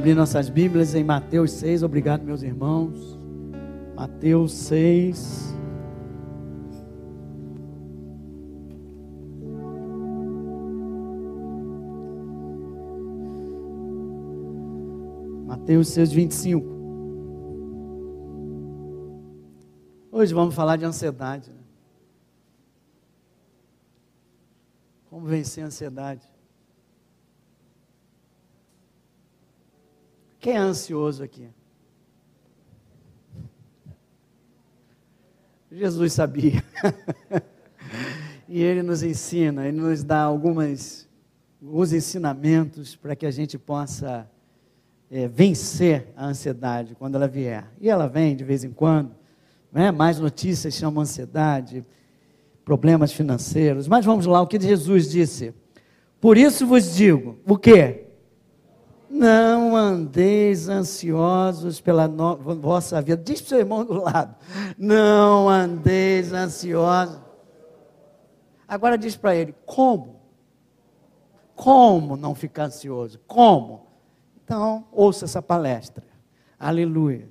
Abrir nossas Bíblias em Mateus 6, obrigado, meus irmãos. Mateus 6. Mateus 6, 25. Hoje vamos falar de ansiedade. Né? Como vencer a ansiedade? Quem é ansioso aqui? Jesus sabia. e ele nos ensina, ele nos dá algumas, alguns ensinamentos para que a gente possa é, vencer a ansiedade quando ela vier. E ela vem de vez em quando, né? mais notícias chamam ansiedade, problemas financeiros. Mas vamos lá, o que Jesus disse? Por isso vos digo, o quê? Não andeis ansiosos pela no... vossa vida. Diz para o seu irmão do lado. Não andeis ansiosos. Agora diz para ele: como? Como não ficar ansioso? Como? Então, ouça essa palestra. Aleluia.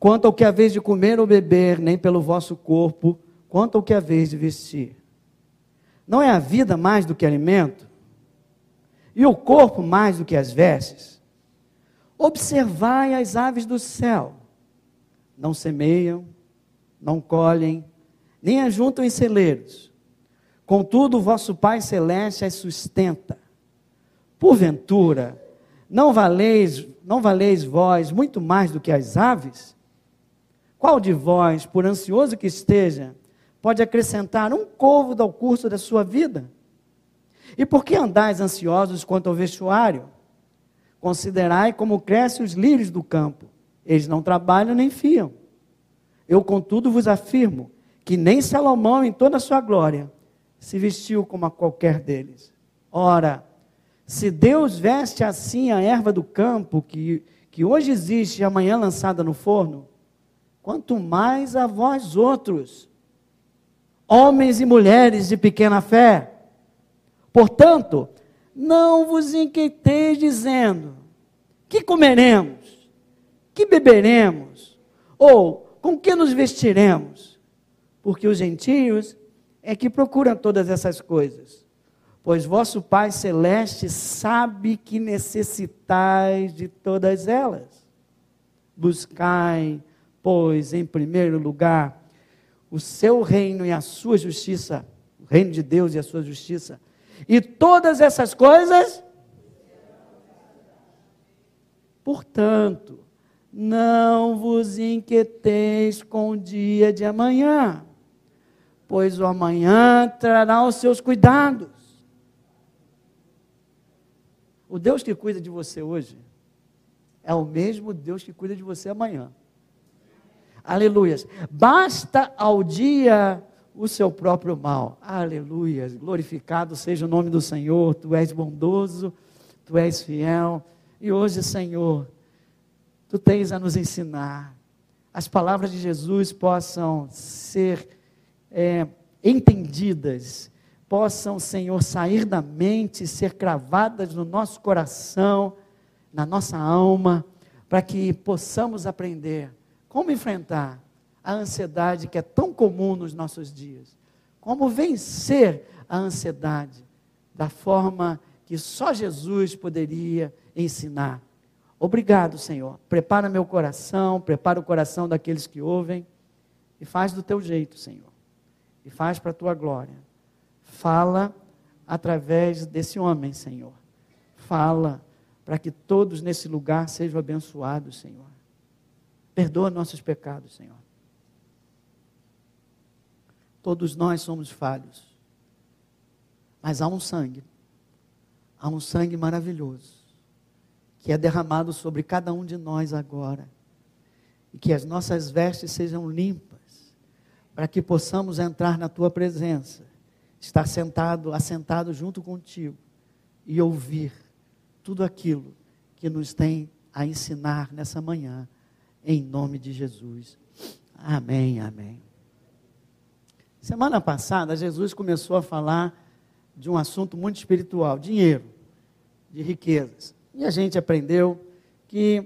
Quanto ao que haveis de comer ou beber, nem pelo vosso corpo, quanto ao que haveis de vestir. Não é a vida mais do que alimento? E o corpo mais do que as vestes. Observai as aves do céu, não semeiam, não colhem, nem ajuntam em celeiros. Contudo, o vosso Pai Celeste as sustenta. Porventura, não valeis, não valeis vós muito mais do que as aves? Qual de vós, por ansioso que esteja, pode acrescentar um côvado ao curso da sua vida? E por que andais ansiosos quanto ao vestuário? Considerai como crescem os lírios do campo. Eles não trabalham nem fiam. Eu, contudo, vos afirmo que nem Salomão, em toda a sua glória, se vestiu como a qualquer deles. Ora, se Deus veste assim a erva do campo, que, que hoje existe e amanhã lançada no forno, quanto mais a vós outros, homens e mulheres de pequena fé. Portanto, não vos inquieteis dizendo: que comeremos? Que beberemos? Ou com que nos vestiremos? Porque os gentios é que procuram todas essas coisas. Pois vosso Pai celeste sabe que necessitais de todas elas. Buscai, pois, em primeiro lugar, o seu reino e a sua justiça, o reino de Deus e a sua justiça, e todas essas coisas. Portanto, não vos inquieteis com o dia de amanhã, pois o amanhã trará os seus cuidados. O Deus que cuida de você hoje é o mesmo Deus que cuida de você amanhã. Aleluias. Basta ao dia o seu próprio mal. Aleluia. Glorificado seja o nome do Senhor. Tu és bondoso, tu és fiel. E hoje, Senhor, tu tens a nos ensinar. As palavras de Jesus possam ser é, entendidas, possam, Senhor, sair da mente, ser cravadas no nosso coração, na nossa alma, para que possamos aprender como enfrentar a ansiedade que é tão comum nos nossos dias. Como vencer a ansiedade da forma que só Jesus poderia ensinar. Obrigado, Senhor. Prepara meu coração, prepara o coração daqueles que ouvem e faz do teu jeito, Senhor. E faz para a tua glória. Fala através desse homem, Senhor. Fala para que todos nesse lugar sejam abençoados, Senhor. Perdoa nossos pecados, Senhor. Todos nós somos falhos. Mas há um sangue, há um sangue maravilhoso, que é derramado sobre cada um de nós agora. E que as nossas vestes sejam limpas, para que possamos entrar na tua presença, estar sentado, assentado junto contigo e ouvir tudo aquilo que nos tem a ensinar nessa manhã, em nome de Jesus. Amém, amém. Semana passada, Jesus começou a falar de um assunto muito espiritual: dinheiro, de riquezas. E a gente aprendeu que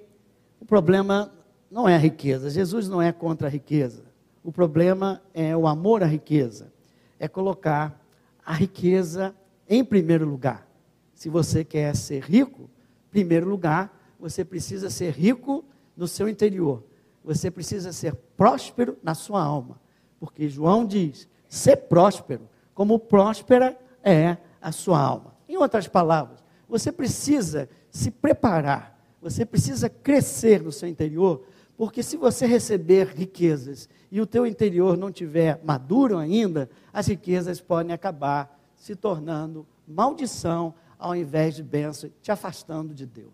o problema não é a riqueza. Jesus não é contra a riqueza. O problema é o amor à riqueza. É colocar a riqueza em primeiro lugar. Se você quer ser rico, primeiro lugar, você precisa ser rico no seu interior. Você precisa ser próspero na sua alma. Porque João diz: ser próspero, como próspera é a sua alma. Em outras palavras, você precisa se preparar, você precisa crescer no seu interior, porque se você receber riquezas e o teu interior não tiver maduro ainda, as riquezas podem acabar se tornando maldição ao invés de bênção, te afastando de Deus.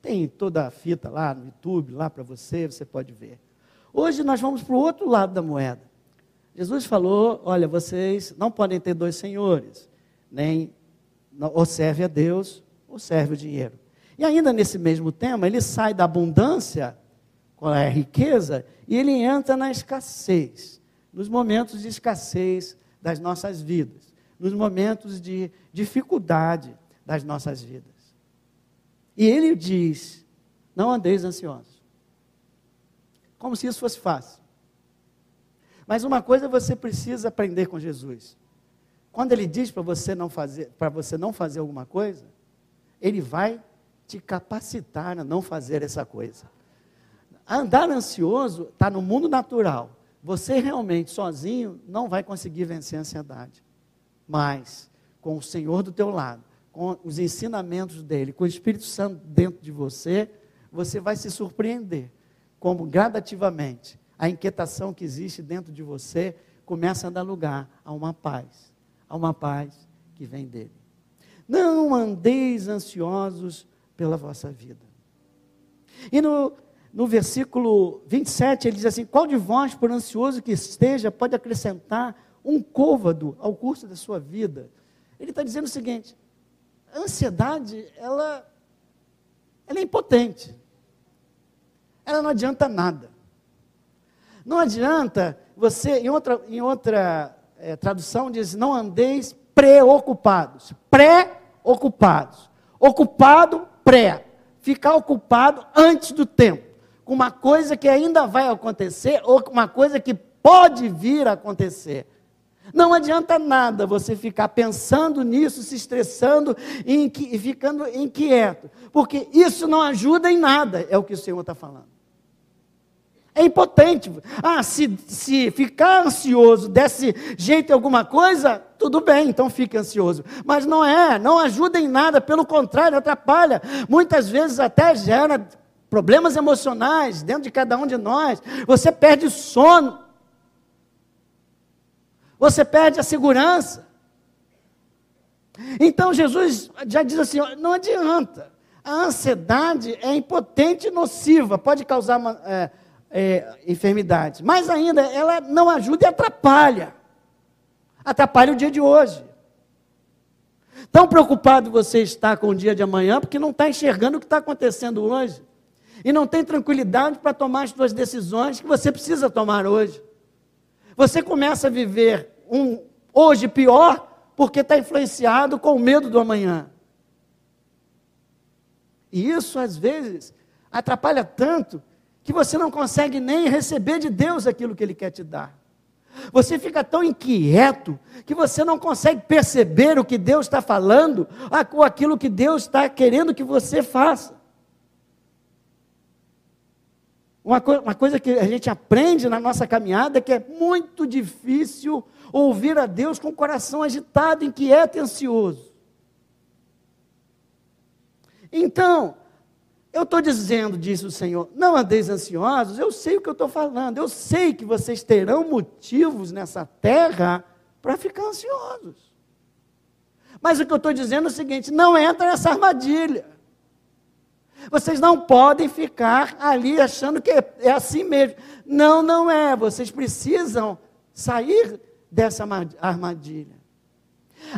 Tem toda a fita lá no YouTube, lá para você, você pode ver. Hoje nós vamos para o outro lado da moeda. Jesus falou: olha, vocês não podem ter dois senhores, nem ou serve a Deus ou serve o dinheiro. E ainda nesse mesmo tema, ele sai da abundância, é a riqueza, e ele entra na escassez, nos momentos de escassez das nossas vidas, nos momentos de dificuldade das nossas vidas. E ele diz: não andeis ansiosos. Como se isso fosse fácil. Mas uma coisa você precisa aprender com Jesus. Quando ele diz para você não fazer, para você não fazer alguma coisa, ele vai te capacitar a não fazer essa coisa. Andar ansioso está no mundo natural. Você realmente sozinho não vai conseguir vencer a ansiedade. Mas com o Senhor do teu lado, com os ensinamentos dele, com o Espírito Santo dentro de você, você vai se surpreender como gradativamente a inquietação que existe dentro de você começa a dar lugar a uma paz, a uma paz que vem dele. Não andeis ansiosos pela vossa vida. E no, no versículo 27, ele diz assim: Qual de vós, por ansioso que esteja, pode acrescentar um côvado ao curso da sua vida? Ele está dizendo o seguinte: a ansiedade, ela, ela é impotente. Ela não adianta nada. Não adianta você, em outra, em outra é, tradução, diz: não andeis preocupados. Pré-ocupados. Ocupado, pré. Ficar ocupado antes do tempo. Com uma coisa que ainda vai acontecer ou com uma coisa que pode vir a acontecer. Não adianta nada você ficar pensando nisso, se estressando e, e ficando inquieto, porque isso não ajuda em nada, é o que o Senhor está falando. É impotente. Ah, se, se ficar ansioso desse jeito alguma coisa, tudo bem, então fique ansioso. Mas não é, não ajuda em nada, pelo contrário, atrapalha. Muitas vezes até gera problemas emocionais dentro de cada um de nós. Você perde sono. Você perde a segurança. Então Jesus já diz assim: não adianta. A ansiedade é impotente e nociva, pode causar é, é, enfermidades. Mais ainda, ela não ajuda e atrapalha. Atrapalha o dia de hoje. Tão preocupado você está com o dia de amanhã, porque não está enxergando o que está acontecendo hoje. E não tem tranquilidade para tomar as suas decisões que você precisa tomar hoje. Você começa a viver um hoje pior porque está influenciado com o medo do amanhã. E isso, às vezes, atrapalha tanto que você não consegue nem receber de Deus aquilo que Ele quer te dar. Você fica tão inquieto que você não consegue perceber o que Deus está falando ou aquilo que Deus está querendo que você faça. Uma, co uma coisa que a gente aprende na nossa caminhada é que é muito difícil ouvir a Deus com o coração agitado, inquieto e ansioso. Então, eu estou dizendo, disse o Senhor, não andeis ansiosos, eu sei o que eu estou falando, eu sei que vocês terão motivos nessa terra para ficar ansiosos. Mas o que eu estou dizendo é o seguinte: não entra nessa armadilha. Vocês não podem ficar ali achando que é assim mesmo. Não, não é. Vocês precisam sair dessa armadilha.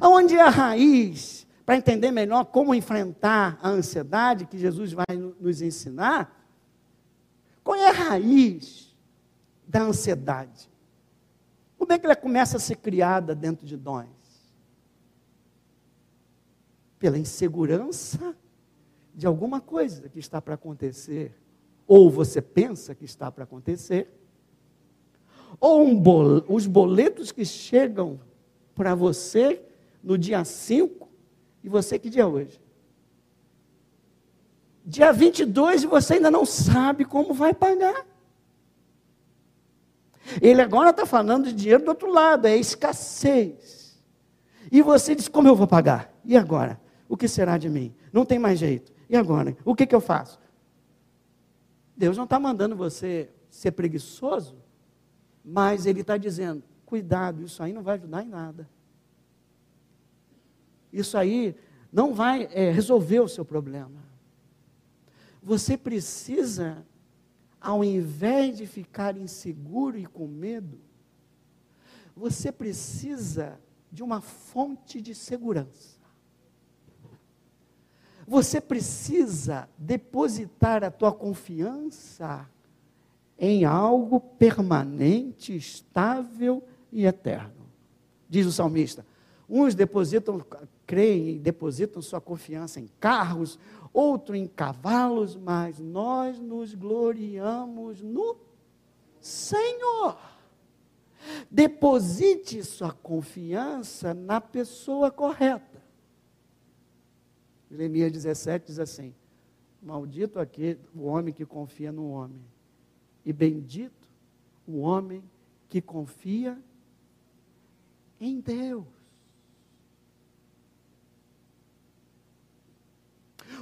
Onde é a raiz para entender melhor como enfrentar a ansiedade que Jesus vai nos ensinar, qual é a raiz da ansiedade? Como é que ela começa a ser criada dentro de nós? Pela insegurança de alguma coisa que está para acontecer, ou você pensa que está para acontecer, ou um bol os boletos que chegam para você no dia 5, e você que dia é hoje? Dia 22 e você ainda não sabe como vai pagar. Ele agora está falando de dinheiro do outro lado, é escassez. E você diz: como eu vou pagar? E agora? O que será de mim? Não tem mais jeito. E agora? O que, que eu faço? Deus não está mandando você ser preguiçoso, mas Ele está dizendo: cuidado, isso aí não vai ajudar em nada. Isso aí não vai é, resolver o seu problema. Você precisa, ao invés de ficar inseguro e com medo, você precisa de uma fonte de segurança. Você precisa depositar a tua confiança em algo permanente, estável e eterno. Diz o salmista: uns depositam, creem e depositam sua confiança em carros, outro em cavalos, mas nós nos gloriamos no Senhor. Deposite sua confiança na pessoa correta. Jeremias 17 diz assim: Maldito aquele o homem que confia no homem, e bendito o homem que confia em Deus.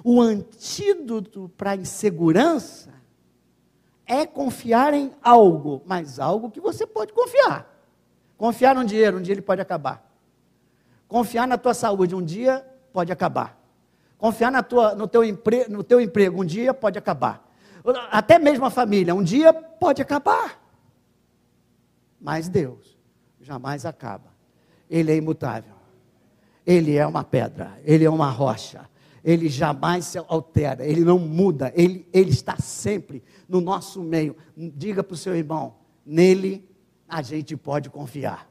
O antídoto para a insegurança é confiar em algo, mas algo que você pode confiar. Confiar no dinheiro, um dia ele pode acabar. Confiar na tua saúde, um dia pode acabar. Confiar na tua, no, teu empre, no teu emprego, um dia pode acabar. Até mesmo a família, um dia pode acabar. Mas Deus jamais acaba. Ele é imutável. Ele é uma pedra, ele é uma rocha. Ele jamais se altera, ele não muda, ele, ele está sempre no nosso meio. Diga para o seu irmão: nele a gente pode confiar.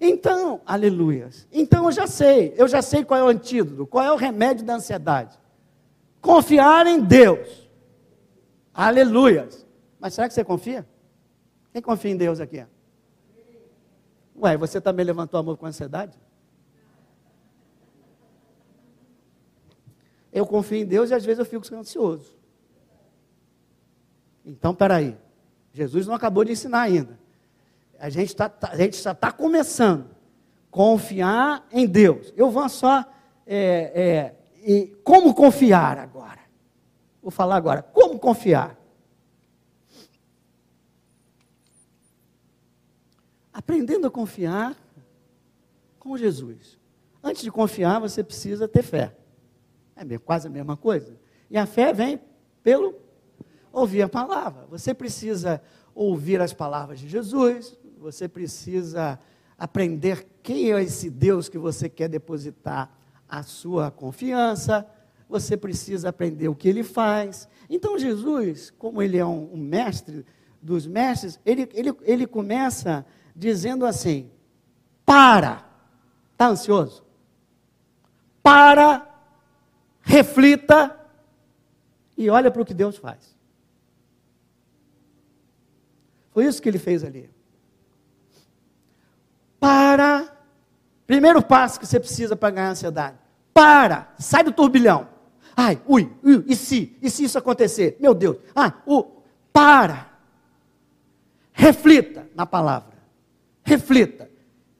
Então, aleluias. Então eu já sei, eu já sei qual é o antídoto, qual é o remédio da ansiedade. Confiar em Deus. Aleluias. Mas será que você confia? Quem confia em Deus aqui? Ué, você também levantou amor com ansiedade? Eu confio em Deus e às vezes eu fico ansioso. Então, peraí. Jesus não acabou de ensinar ainda. A gente, tá, tá, a gente já está começando. Confiar em Deus. Eu vou só. É, é, e como confiar agora? Vou falar agora. Como confiar? Aprendendo a confiar com Jesus. Antes de confiar, você precisa ter fé. É quase a mesma coisa. E a fé vem pelo ouvir a palavra. Você precisa ouvir as palavras de Jesus, você precisa aprender quem é esse Deus que você quer depositar a sua confiança. Você precisa aprender o que ele faz. Então, Jesus, como ele é um, um mestre dos mestres, ele, ele, ele começa dizendo assim: para. Está ansioso? Para, reflita e olha para o que Deus faz. Foi isso que ele fez ali. Para. Primeiro passo que você precisa para ganhar ansiedade. Para. Sai do turbilhão. Ai, ui, ui, e se? E se isso acontecer? Meu Deus. Ah, o, para. Reflita na palavra. Reflita.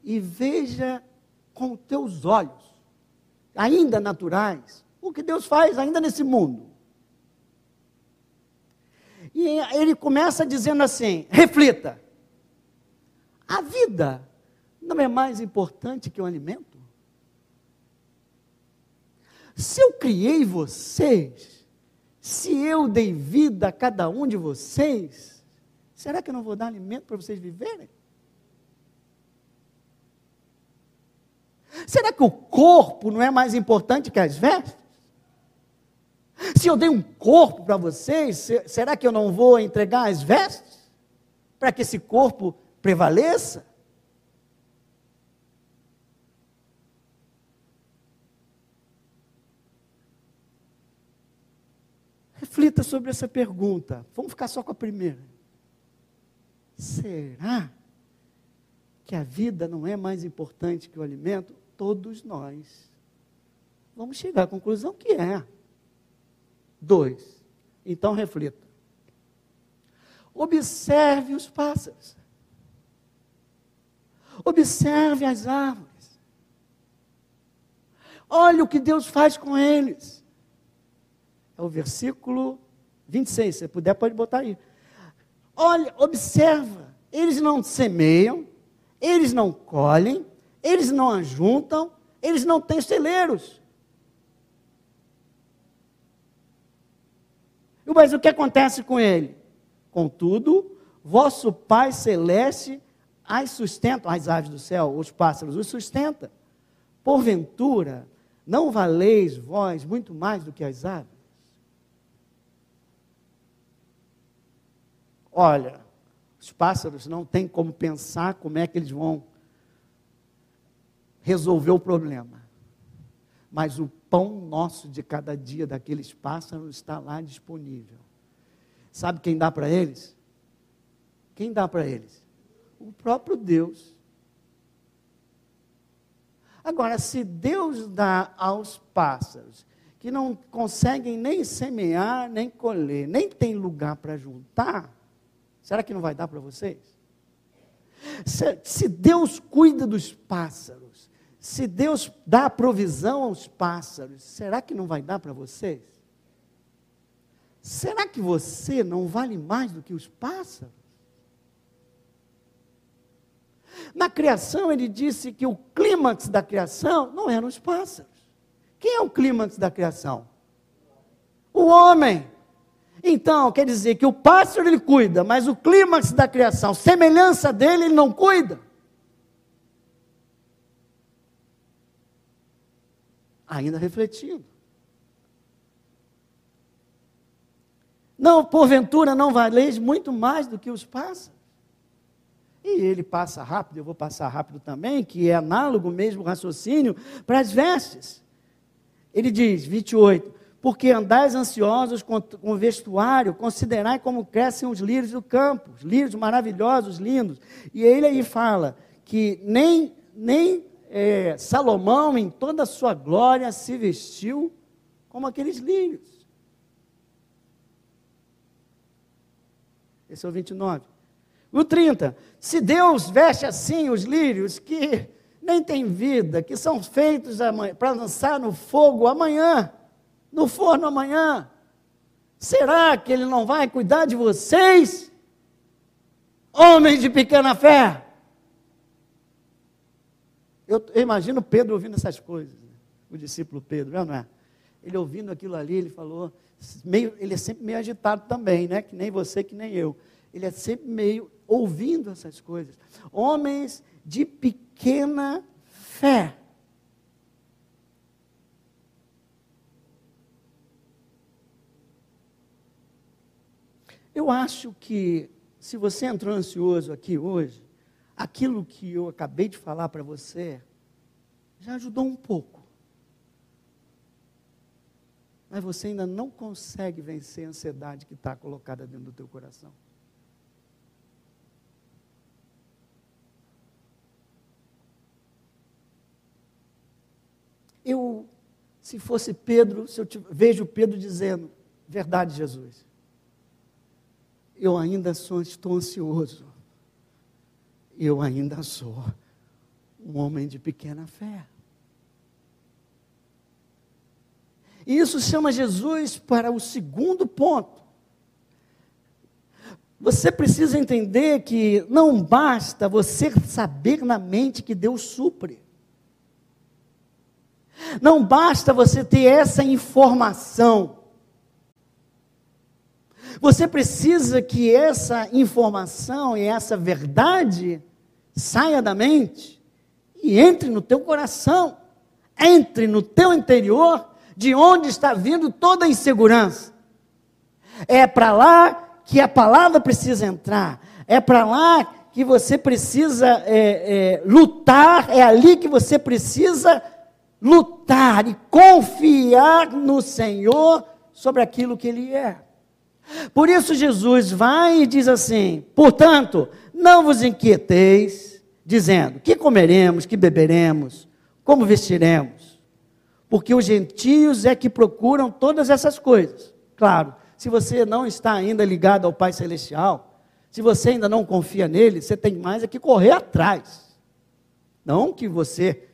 E veja com teus olhos, ainda naturais, o que Deus faz ainda nesse mundo. E ele começa dizendo assim: reflita. A vida não é mais importante que o alimento? Se eu criei vocês, se eu dei vida a cada um de vocês, será que eu não vou dar alimento para vocês viverem? Será que o corpo não é mais importante que as vestes? Se eu dei um corpo para vocês, será que eu não vou entregar as vestes? Para que esse corpo prevaleça? Reflita sobre essa pergunta. Vamos ficar só com a primeira. Será que a vida não é mais importante que o alimento? Todos nós vamos chegar à conclusão que é. Dois. Então reflita. Observe os pássaros. Observe as árvores. Olha o que Deus faz com eles. É o versículo 26, se puder, pode botar aí. Olha, observa, eles não semeiam, eles não colhem, eles não ajuntam, eles não têm celeiros. Mas o que acontece com ele? Contudo, vosso Pai Celeste as sustenta, as aves do céu, os pássaros, os sustenta. Porventura, não valeis vós muito mais do que as aves? Olha, os pássaros não têm como pensar como é que eles vão resolver o problema. Mas o pão nosso de cada dia daqueles pássaros está lá disponível. Sabe quem dá para eles? Quem dá para eles? O próprio Deus. Agora, se Deus dá aos pássaros, que não conseguem nem semear, nem colher, nem tem lugar para juntar, será que não vai dar para vocês? Se, se, Deus cuida dos pássaros, se Deus dá provisão aos pássaros, será que não vai dar para vocês? Será que você não vale mais do que os pássaros? Na criação, ele disse que o clímax da criação não eram os pássaros. Quem é o clímax da criação? O homem. Então, quer dizer que o pássaro ele cuida, mas o clímax da criação, semelhança dele, ele não cuida. Ainda refletindo. Não, porventura não valeis muito mais do que os pássaros. E ele passa rápido, eu vou passar rápido também, que é análogo mesmo raciocínio para as vestes. Ele diz, 28, porque andais ansiosos com, com vestuário, considerai como crescem os lírios do campo, os lírios maravilhosos, lindos. E ele aí fala que nem, nem é, Salomão, em toda a sua glória, se vestiu como aqueles lírios. Esse é o 29. O 30. Se Deus veste assim os lírios que nem têm vida, que são feitos para lançar no fogo amanhã, no forno amanhã, será que Ele não vai cuidar de vocês? Homens de pequena fé. Eu, eu imagino Pedro ouvindo essas coisas, né? o discípulo Pedro, não é? Ele ouvindo aquilo ali, ele falou, meio, ele é sempre meio agitado também, né? Que nem você, que nem eu. Ele é sempre meio ouvindo essas coisas. Homens de pequena fé. Eu acho que, se você entrou ansioso aqui hoje, aquilo que eu acabei de falar para você já ajudou um pouco. Mas você ainda não consegue vencer a ansiedade que está colocada dentro do teu coração. Eu, se fosse Pedro, se eu te, vejo Pedro dizendo, verdade, Jesus, eu ainda sou, estou ansioso, eu ainda sou um homem de pequena fé. E isso chama Jesus para o segundo ponto. Você precisa entender que não basta você saber na mente que Deus supre. Não basta você ter essa informação. Você precisa que essa informação e essa verdade saia da mente e entre no teu coração, entre no teu interior, de onde está vindo toda a insegurança. É para lá que a palavra precisa entrar, é para lá que você precisa é, é, lutar, é ali que você precisa lutar e confiar no Senhor sobre aquilo que ele é. Por isso Jesus vai e diz assim: portanto, não vos inquieteis, dizendo: que comeremos, que beberemos, como vestiremos? Porque os gentios é que procuram todas essas coisas. Claro, se você não está ainda ligado ao Pai Celestial, se você ainda não confia nele, você tem mais é que correr atrás. Não que você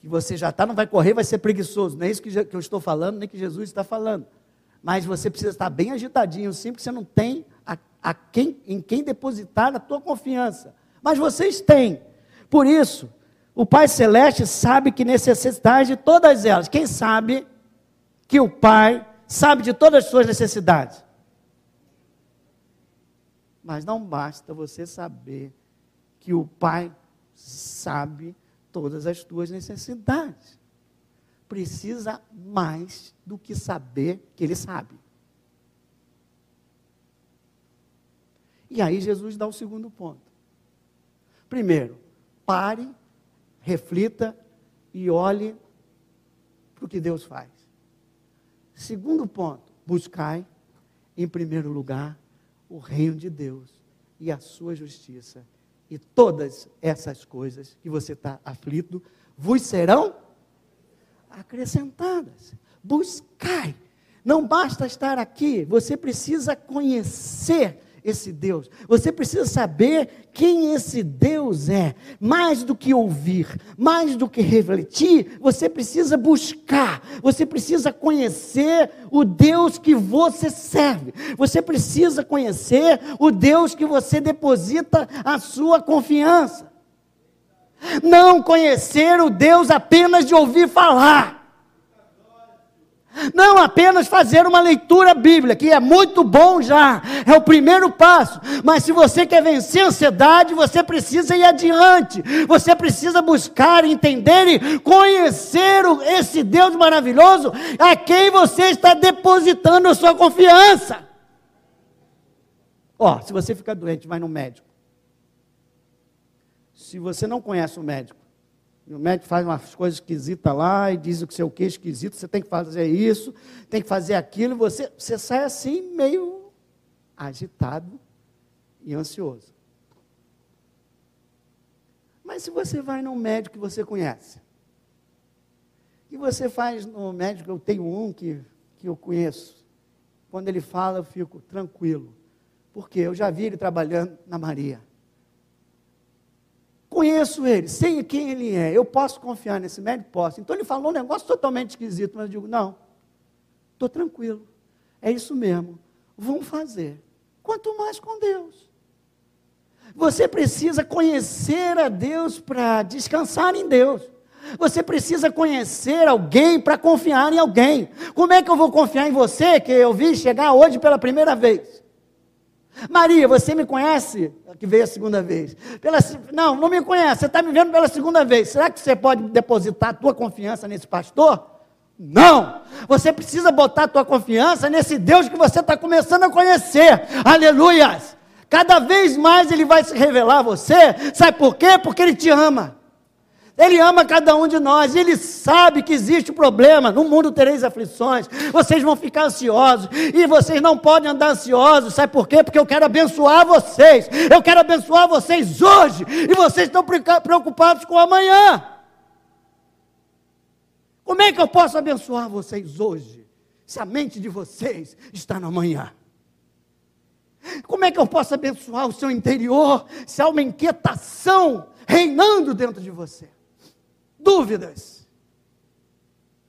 que você já está, não vai correr, vai ser preguiçoso. Não é isso que, eu estou falando, nem que Jesus está falando. Mas você precisa estar bem agitadinho, sim, porque você não tem a, quem, em quem depositar a tua confiança. Mas vocês têm. Por isso, o Pai Celeste sabe que necessidade de todas elas. Quem sabe que o Pai sabe de todas as suas necessidades? Mas não basta você saber que o Pai sabe todas as tuas necessidades. Precisa mais do que saber que Ele sabe. E aí Jesus dá o segundo ponto. Primeiro, pare, reflita e olhe para o que Deus faz. Segundo ponto, buscai, em primeiro lugar, o reino de Deus e a sua justiça. E todas essas coisas que você está aflito vos serão acrescentadas. Buscai. Não basta estar aqui, você precisa conhecer esse Deus. Você precisa saber quem esse Deus é. Mais do que ouvir, mais do que refletir, você precisa buscar. Você precisa conhecer o Deus que você serve. Você precisa conhecer o Deus que você deposita a sua confiança. Não conhecer o Deus apenas de ouvir falar. Não apenas fazer uma leitura bíblica, que é muito bom já, é o primeiro passo. Mas se você quer vencer a ansiedade, você precisa ir adiante. Você precisa buscar, entender e conhecer esse Deus maravilhoso a quem você está depositando a sua confiança. Ó, se você ficar doente, vai no médico. Se você não conhece o médico, e o médico faz umas coisas esquisitas lá e diz o que seu que é esquisito, você tem que fazer isso, tem que fazer aquilo, você, você sai assim meio agitado e ansioso. Mas se você vai num médico que você conhece, e você faz no médico, eu tenho um que, que eu conheço, quando ele fala eu fico tranquilo, porque eu já vi ele trabalhando na Maria. Conheço ele, sei quem ele é, eu posso confiar nesse médico? Posso. Então ele falou um negócio totalmente esquisito, mas eu digo, não, estou tranquilo, é isso mesmo, vamos fazer. Quanto mais com Deus. Você precisa conhecer a Deus para descansar em Deus. Você precisa conhecer alguém para confiar em alguém. Como é que eu vou confiar em você que eu vi chegar hoje pela primeira vez? Maria, você me conhece? Que veio a segunda vez. Pela, não, não me conhece, você está me vendo pela segunda vez. Será que você pode depositar a tua confiança nesse pastor? Não! Você precisa botar a tua confiança nesse Deus que você está começando a conhecer. Aleluias! Cada vez mais ele vai se revelar a você. Sabe por quê? Porque ele te ama. Ele ama cada um de nós, ele sabe que existe problema. No mundo tereis aflições, vocês vão ficar ansiosos, e vocês não podem andar ansiosos, sabe por quê? Porque eu quero abençoar vocês, eu quero abençoar vocês hoje, e vocês estão preocupados com amanhã. Como é que eu posso abençoar vocês hoje, se a mente de vocês está no amanhã? Como é que eu posso abençoar o seu interior, se há uma inquietação reinando dentro de você? Dúvidas.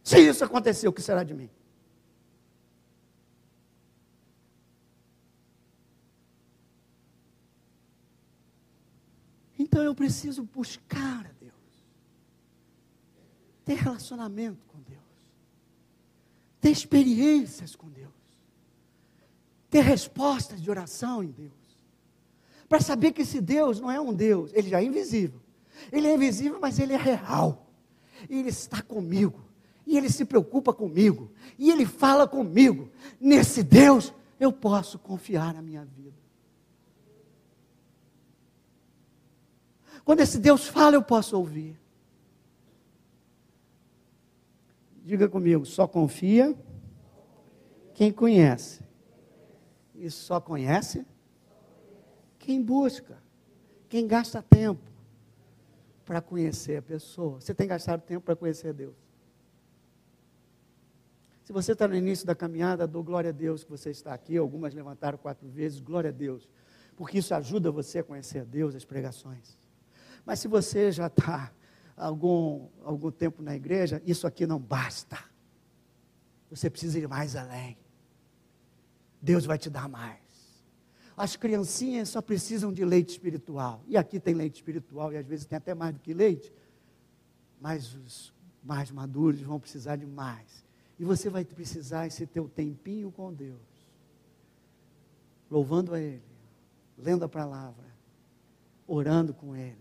Se isso aconteceu, o que será de mim? Então eu preciso buscar a Deus, ter relacionamento com Deus, ter experiências com Deus, ter respostas de oração em Deus, para saber que esse Deus não é um Deus, ele já é invisível, ele é invisível, mas ele é real. E ele está comigo. E ele se preocupa comigo. E ele fala comigo. Nesse Deus eu posso confiar na minha vida. Quando esse Deus fala, eu posso ouvir. Diga comigo, só confia quem conhece. E só conhece quem busca, quem gasta tempo para conhecer a pessoa. Você tem gastado tempo para conhecer Deus. Se você está no início da caminhada, dou glória a Deus que você está aqui. Algumas levantaram quatro vezes, glória a Deus. Porque isso ajuda você a conhecer a Deus, as pregações. Mas se você já está algum, algum tempo na igreja, isso aqui não basta. Você precisa ir mais além. Deus vai te dar mais. As criancinhas só precisam de leite espiritual. E aqui tem leite espiritual, e às vezes tem até mais do que leite. Mas os mais maduros vão precisar de mais. E você vai precisar esse teu tempinho com Deus, louvando a Ele, lendo a palavra, orando com Ele.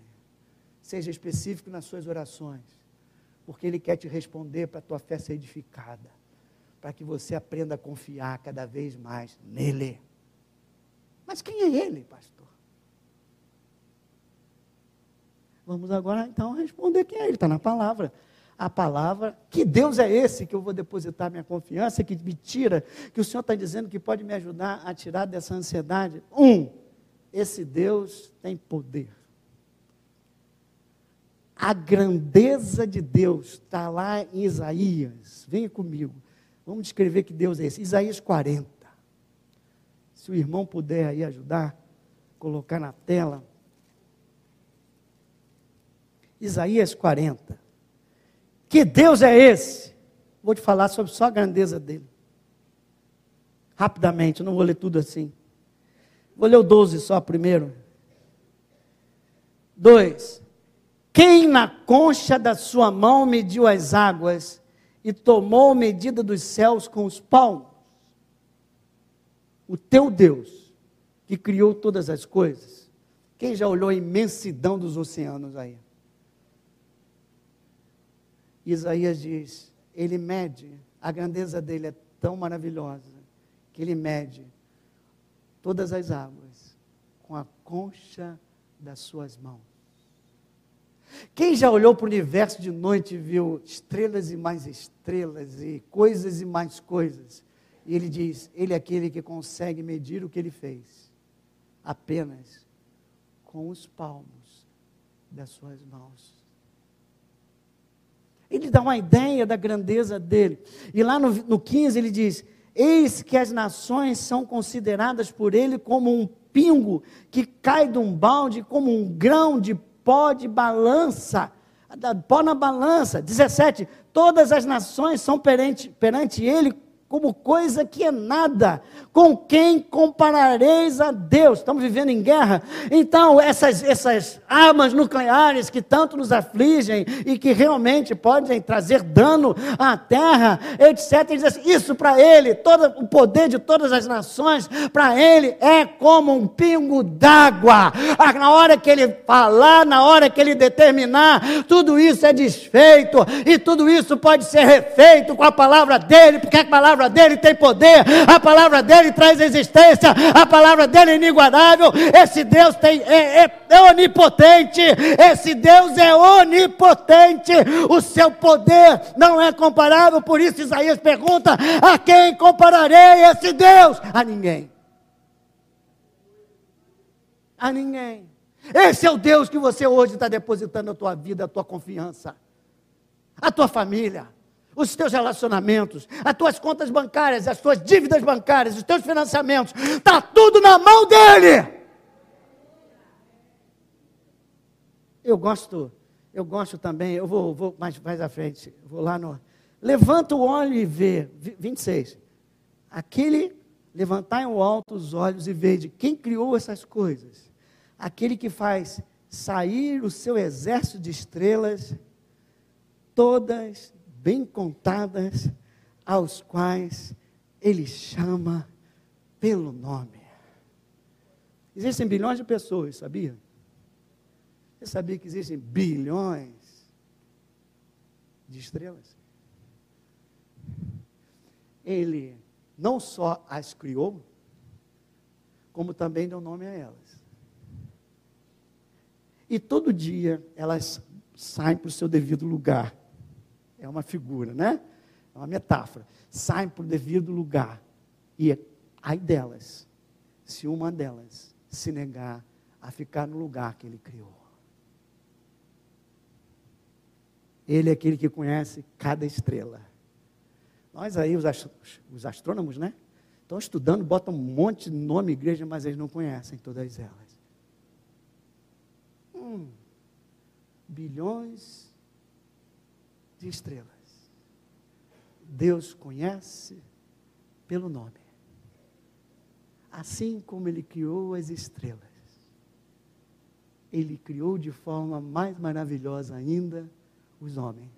Seja específico nas suas orações, porque Ele quer te responder para a tua fé ser edificada, para que você aprenda a confiar cada vez mais nele. Mas quem é Ele, pastor? Vamos agora então responder quem é Ele, está na palavra a palavra, que Deus é esse que eu vou depositar minha confiança, que me tira, que o Senhor está dizendo que pode me ajudar a tirar dessa ansiedade. Um, esse Deus tem poder. A grandeza de Deus está lá em Isaías. Venha comigo. Vamos descrever que Deus é esse. Isaías 40. Se o irmão puder aí ajudar, colocar na tela. Isaías 40. Que Deus é esse? Vou te falar sobre só a grandeza dele. Rapidamente, não vou ler tudo assim. Vou ler o 12 só primeiro. 2. Quem na concha da sua mão mediu as águas e tomou medida dos céus com os palmos? O teu Deus, que criou todas as coisas. Quem já olhou a imensidão dos oceanos aí? Isaías diz: ele mede, a grandeza dele é tão maravilhosa, que ele mede todas as águas com a concha das suas mãos. Quem já olhou para o universo de noite e viu estrelas e mais estrelas, e coisas e mais coisas, e ele diz: Ele é aquele que consegue medir o que ele fez, apenas com os palmos das suas mãos. Ele dá uma ideia da grandeza dele. E lá no, no 15 ele diz: Eis que as nações são consideradas por ele como um pingo que cai de um balde, como um grão de pó de balança, pó na balança. 17: Todas as nações são perante, perante ele como coisa que é nada. Com quem comparareis a Deus? Estamos vivendo em guerra. Então, essas, essas armas nucleares que tanto nos afligem e que realmente podem trazer dano à terra, etc. Assim, isso para ele, todo o poder de todas as nações, para ele é como um pingo d'água. Ah, na hora que ele falar, na hora que ele determinar, tudo isso é desfeito e tudo isso pode ser refeito com a palavra dele, porque a palavra palavra dele tem poder, a palavra dele traz existência, a palavra dele é inigualável. Esse Deus tem, é, é, é onipotente, esse Deus é onipotente. O seu poder não é comparável, por isso Isaías pergunta: a quem compararei esse Deus? A ninguém. A ninguém. Esse é o Deus que você hoje está depositando a tua vida, a tua confiança, a tua família os teus relacionamentos, as tuas contas bancárias, as tuas dívidas bancárias, os teus financiamentos, está tudo na mão dele. Eu gosto, eu gosto também, eu vou, vou mais, mais à frente, vou lá no. Levanta o olho e vê, 26. Aquele, levantar em alto os olhos e ver de quem criou essas coisas. Aquele que faz sair o seu exército de estrelas, todas bem contadas, aos quais ele chama pelo nome. Existem bilhões de pessoas, sabia? Você sabia que existem bilhões de estrelas? Ele não só as criou, como também deu nome a elas. E todo dia elas saem para o seu devido lugar é uma figura, né? É uma metáfora. Saem para o devido lugar. E ai delas, se uma delas se negar a ficar no lugar que ele criou. Ele é aquele que conhece cada estrela. Nós aí, os, os astrônomos, né? Estão estudando, botam um monte de nome igreja, mas eles não conhecem todas elas. Hum, bilhões de estrelas. Deus conhece pelo nome. Assim como Ele criou as estrelas, Ele criou de forma mais maravilhosa ainda os homens.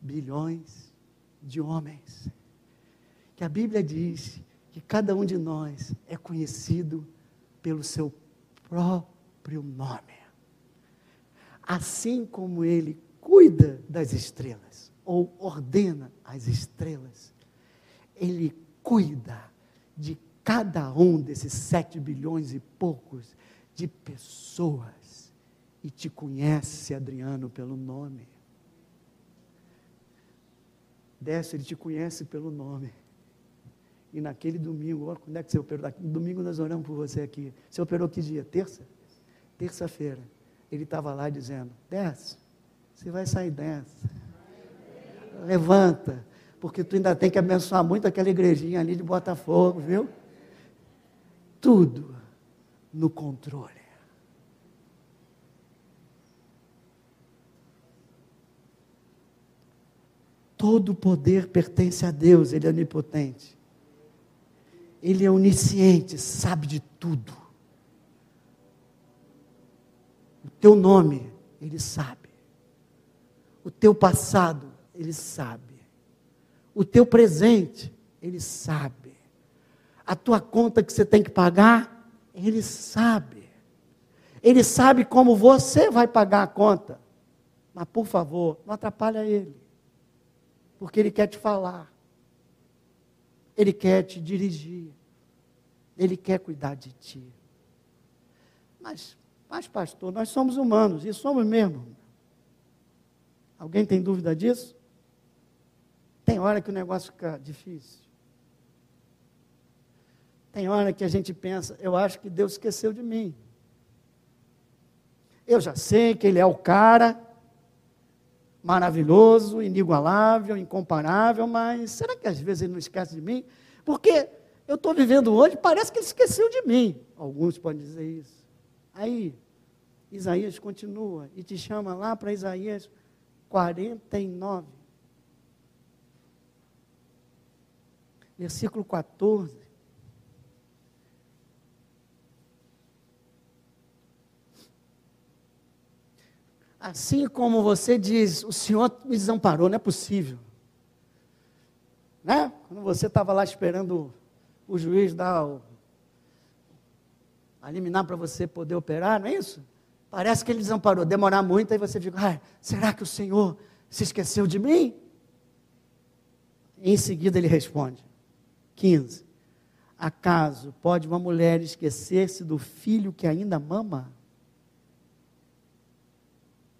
Bilhões de homens. Que a Bíblia diz que cada um de nós é conhecido pelo seu próprio nome. Assim como Ele cuida das estrelas, ou ordena as estrelas, Ele cuida de cada um desses sete bilhões e poucos de pessoas e te conhece, Adriano, pelo nome. Desce, ele te conhece pelo nome. E naquele domingo, olha quando é que você operou? Domingo nós oramos por você aqui. Você operou que dia? Terça? Terça-feira. Ele estava lá dizendo: desce, você vai sair dessa. Levanta, porque tu ainda tem que abençoar muito aquela igrejinha ali de Botafogo, viu? Tudo no controle. Todo poder pertence a Deus, Ele é onipotente. Ele é onisciente, sabe de tudo. O teu nome, Ele sabe. O teu passado, Ele sabe. O teu presente, Ele sabe. A tua conta que você tem que pagar, Ele sabe. Ele sabe como você vai pagar a conta. Mas, por favor, não atrapalha Ele porque Ele quer te falar, Ele quer te dirigir, Ele quer cuidar de ti. Mas, mas pastor, nós somos humanos, e somos mesmo. Alguém tem dúvida disso? Tem hora que o negócio fica difícil. Tem hora que a gente pensa, eu acho que Deus esqueceu de mim. Eu já sei que Ele é o cara, maravilhoso, inigualável, incomparável, mas será que às vezes ele não esquece de mim? Porque eu estou vivendo hoje, parece que ele esqueceu de mim. Alguns podem dizer isso. Aí, Isaías continua e te chama lá para Isaías 49. Versículo 14. Assim como você diz, o Senhor me desamparou, não é possível. Né? Quando você estava lá esperando o juiz dar o, a liminar para você poder operar, não é isso? Parece que ele desamparou, demorar muito, aí você fica, ah, será que o Senhor se esqueceu de mim? em seguida ele responde, 15. Acaso pode uma mulher esquecer-se do filho que ainda mama?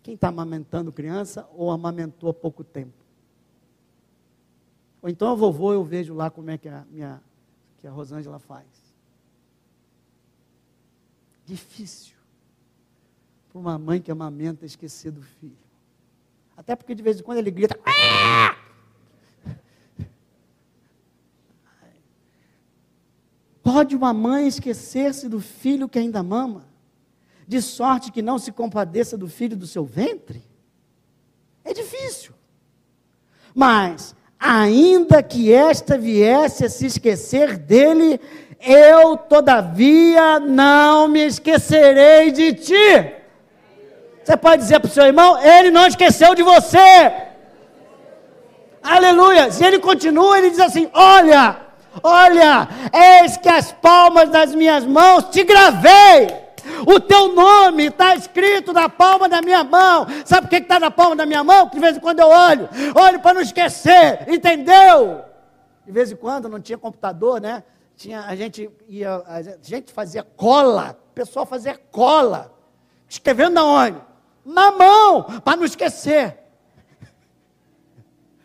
Quem está amamentando criança ou amamentou há pouco tempo? Ou então a vovô eu vejo lá como é que a, minha, que a Rosângela faz. Difícil para uma mãe que amamenta esquecer do filho. Até porque de vez em quando ele grita. Ah! Pode uma mãe esquecer-se do filho que ainda mama? de sorte que não se compadeça do filho do seu ventre? É difícil. Mas, ainda que esta viesse a se esquecer dele, eu, todavia, não me esquecerei de ti. Você pode dizer para o seu irmão: ele não esqueceu de você. Aleluia. Se ele continua, ele diz assim: Olha, olha, eis que as palmas das minhas mãos te gravei. O teu nome está escrito na palma da minha mão. Sabe o que está na palma da minha mão? De vez em quando eu olho, olho para não esquecer, entendeu? De vez em quando não tinha computador, né? Tinha, a gente ia, a gente fazia cola, o pessoal fazia cola, escrevendo na Na mão, para não esquecer.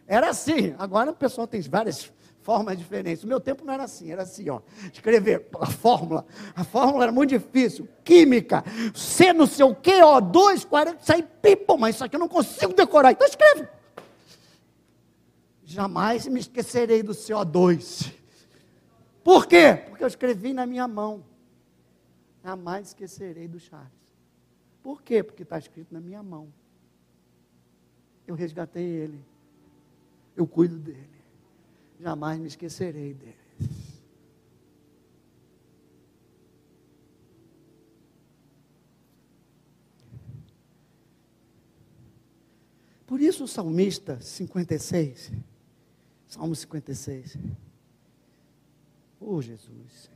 Era assim. Agora o pessoal tem várias Forma diferente. No meu tempo não era assim, era assim, ó. Escrever a fórmula. A fórmula era muito difícil. Química. C não sei o quê, O2, 40, sai pipo, mas isso aqui eu não consigo decorar. Então escreve. Jamais me esquecerei do CO2. Por quê? Porque eu escrevi na minha mão. Jamais esquecerei do Charles. Por quê? Porque está escrito na minha mão. Eu resgatei ele. Eu cuido dele. Jamais me esquecerei dele. Por isso o salmista 56, Salmo 56. Oh, Jesus.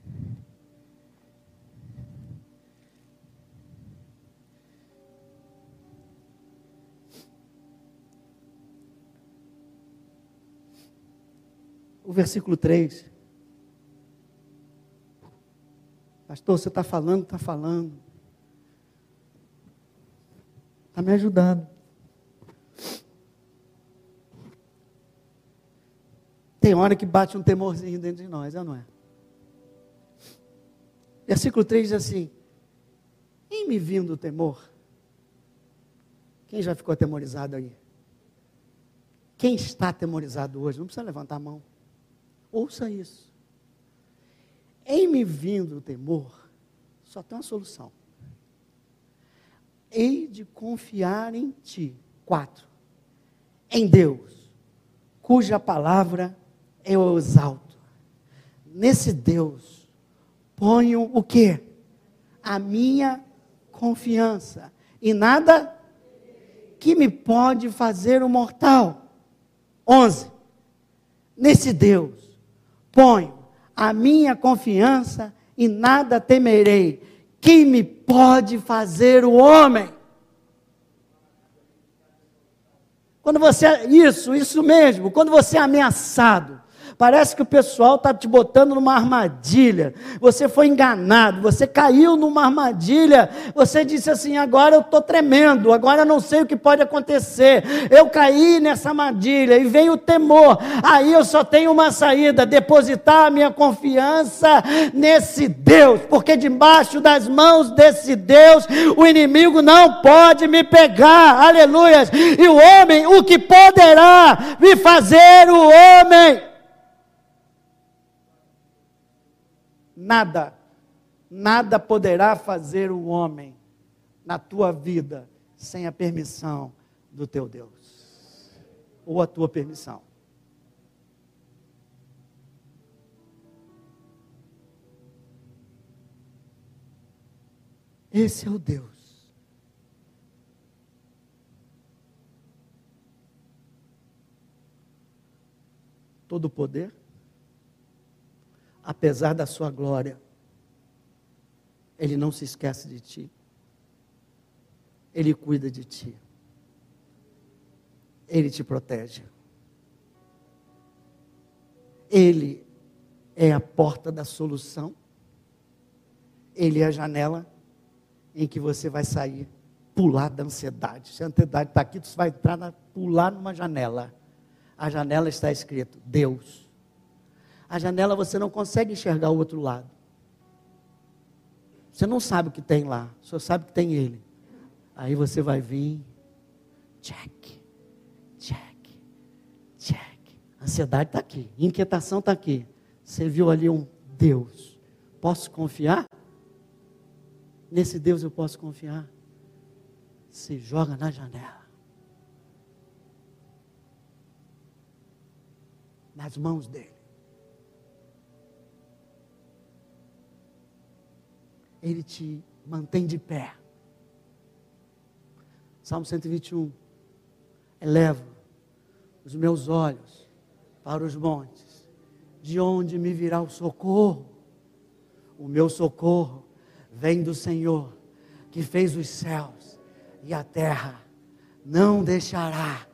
O versículo 3. Pastor, você está falando, está falando. Está me ajudando. Tem hora que bate um temorzinho dentro de nós, é não é? Versículo 3 diz assim: Em me vindo o temor, quem já ficou atemorizado aí? Quem está atemorizado hoje? Não precisa levantar a mão. Ouça isso. Em me vindo o temor, só tem uma solução. Hei de confiar em ti. Quatro. Em Deus, cuja palavra eu exalto. Nesse Deus, ponho o que? A minha confiança. E nada que me pode fazer o mortal. Onze. Nesse Deus, ponho a minha confiança e nada temerei. Que me pode fazer o homem? Quando você, isso, isso mesmo, quando você é ameaçado, Parece que o pessoal está te botando numa armadilha. Você foi enganado, você caiu numa armadilha. Você disse assim: agora eu estou tremendo, agora eu não sei o que pode acontecer. Eu caí nessa armadilha e veio o temor. Aí eu só tenho uma saída: depositar a minha confiança nesse Deus, porque debaixo das mãos desse Deus o inimigo não pode me pegar. Aleluia. E o homem, o que poderá me fazer o homem? Nada, nada poderá fazer o homem na tua vida sem a permissão do teu Deus, ou a tua permissão. Esse é o Deus. Todo poder, apesar da sua glória, Ele não se esquece de ti. Ele cuida de ti. Ele te protege. Ele é a porta da solução. Ele é a janela em que você vai sair, pular da ansiedade. Se a ansiedade está aqui, você vai entrar, na, pular numa janela. A janela está escrito Deus a janela você não consegue enxergar o outro lado. Você não sabe o que tem lá, só sabe que tem ele. Aí você vai vir, check, check, check. Ansiedade está aqui, inquietação está aqui. Você viu ali um Deus. Posso confiar? Nesse Deus eu posso confiar. Se joga na janela. Nas mãos dele. Ele te mantém de pé. Salmo 121. Elevo os meus olhos para os montes, de onde me virá o socorro. O meu socorro vem do Senhor, que fez os céus e a terra. Não deixará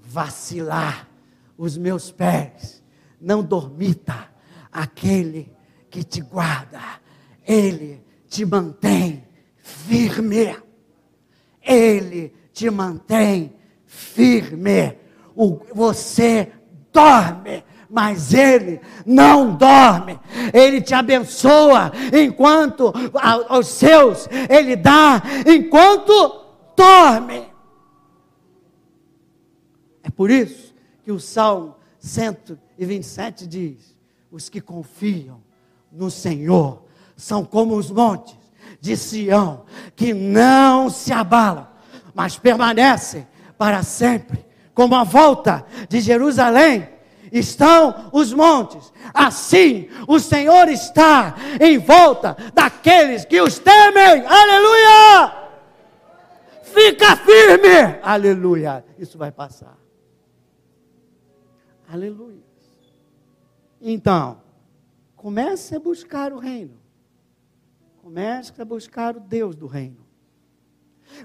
vacilar os meus pés. Não dormita aquele que te guarda. Ele te mantém firme. Ele te mantém firme. O, você dorme, mas Ele não dorme, Ele te abençoa enquanto aos seus Ele dá enquanto dorme. É por isso que o Salmo 127 diz: os que confiam no Senhor são como os montes de Sião, que não se abalam, mas permanecem para sempre, como a volta de Jerusalém estão os montes. Assim, o Senhor está em volta daqueles que os temem. Aleluia! Fica firme. Aleluia. Isso vai passar. Aleluia. Então, comece a buscar o reino. Comece a buscar o Deus do reino.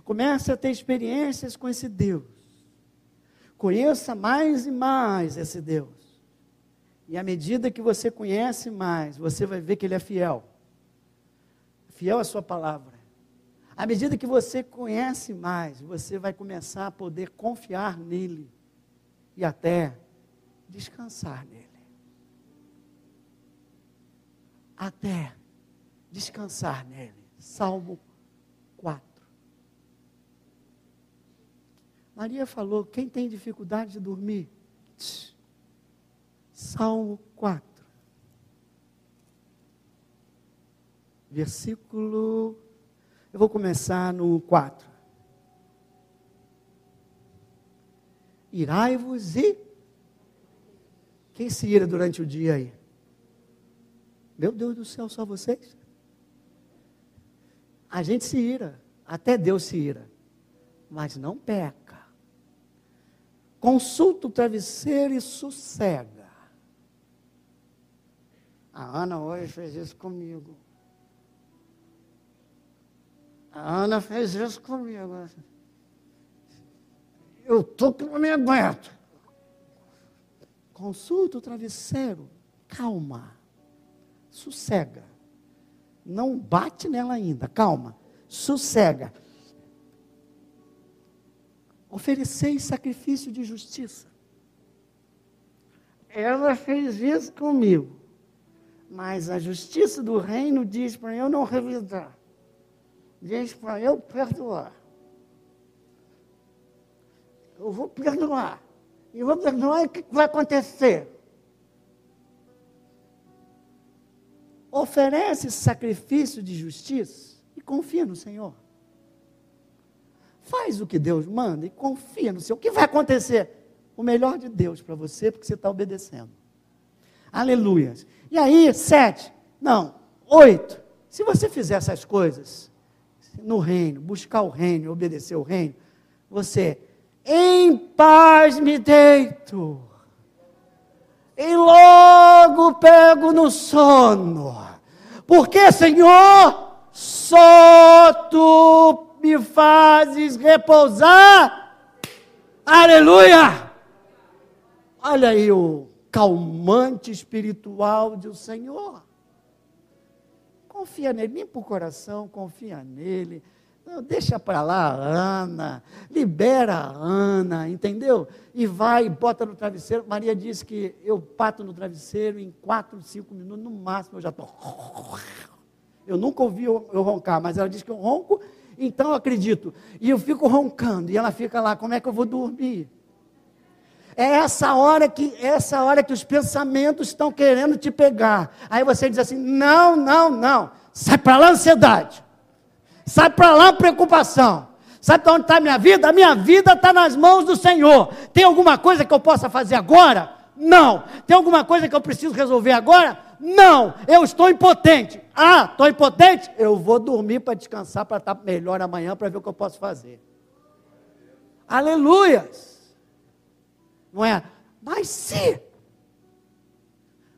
Comece a ter experiências com esse Deus. Conheça mais e mais esse Deus. E à medida que você conhece mais, você vai ver que Ele é fiel. Fiel à Sua palavra. À medida que você conhece mais, você vai começar a poder confiar nele e até descansar nele. Até descansar nele. Salmo 4. Maria falou: quem tem dificuldade de dormir? Salmo 4. Versículo. Eu vou começar no 4. Irai-vos e. Quem se ira durante o dia aí? Meu Deus do céu, só vocês? A gente se ira, até Deus se ira, mas não peca. Consulta o travesseiro e sossega. A Ana hoje fez isso comigo. A Ana fez isso comigo. Eu estou que não me aguento. Consulta o travesseiro. Calma. Sossega. Não bate nela ainda. Calma. Sossega. Ofereceis sacrifício de justiça. Ela fez isso comigo. Mas a justiça do reino diz para eu não revidar. Diz para eu perdoar. Eu vou perdoar. E vou perdoar e o que vai acontecer? Oferece sacrifício de justiça e confia no Senhor. Faz o que Deus manda e confia no Senhor. O que vai acontecer? O melhor de Deus para você, porque você está obedecendo. Aleluia. E aí, sete, não, oito. Se você fizer essas coisas no reino, buscar o reino, obedecer o reino, você em paz me deito e logo pego no sono. Porque, Senhor, só tu me fazes repousar. Aleluia! Olha aí o calmante espiritual do Senhor. Confia nele, limpa o coração, confia nele. Deixa para lá Ana, libera a Ana, entendeu? E vai, bota no travesseiro. Maria disse que eu pato no travesseiro em quatro, cinco minutos, no máximo eu já estou. Eu nunca ouvi eu, roncar, mas ela disse que eu ronco, então eu acredito. E eu fico roncando, e ela fica lá, como é que eu vou dormir? É essa hora que essa hora que os pensamentos estão querendo te pegar. Aí você diz assim: "Não, não, não. Sai para lá ansiedade. Sai para lá preocupação. Sabe para onde está a minha vida? A minha vida está nas mãos do Senhor. Tem alguma coisa que eu possa fazer agora? Não. Tem alguma coisa que eu preciso resolver agora? Não. Eu estou impotente. Ah, estou impotente? Eu vou dormir para descansar, para estar melhor amanhã, para ver o que eu posso fazer. Aleluias. Não é? Mas se,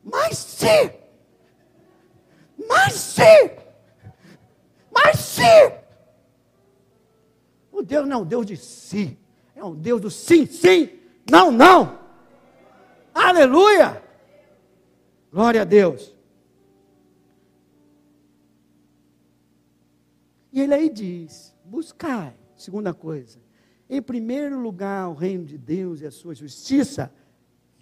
mas se, mas se, mas se. O Deus não é um Deus de si, é um Deus do sim, sim, não, não. Aleluia! Glória a Deus. E ele aí diz: buscai, segunda coisa, em primeiro lugar o reino de Deus e a sua justiça,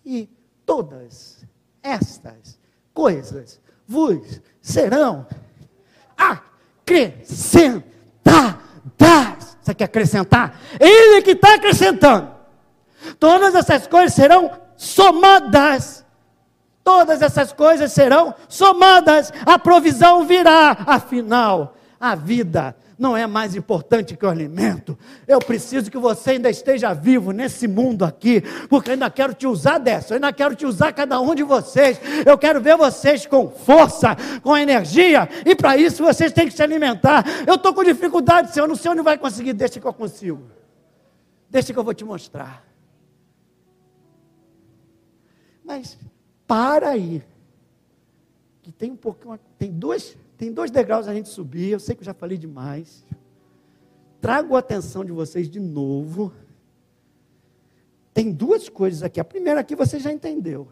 e todas estas coisas vos serão acrescentadas. Você quer acrescentar? Ele que está acrescentando. Todas essas coisas serão somadas. Todas essas coisas serão somadas. A provisão virá. Afinal, a vida não é mais importante que o alimento. Eu preciso que você ainda esteja vivo nesse mundo aqui, porque eu ainda quero te usar dessa, eu ainda quero te usar cada um de vocês. Eu quero ver vocês com força, com energia, e para isso vocês têm que se alimentar. Eu estou com dificuldade, Senhor, não sei onde vai conseguir, deixa que eu consigo. Deixa que eu vou te mostrar. Mas para aí. Que tem um pouquinho, tem dois tem dois degraus a gente subir, eu sei que eu já falei demais. Trago a atenção de vocês de novo. Tem duas coisas aqui. A primeira aqui você já entendeu.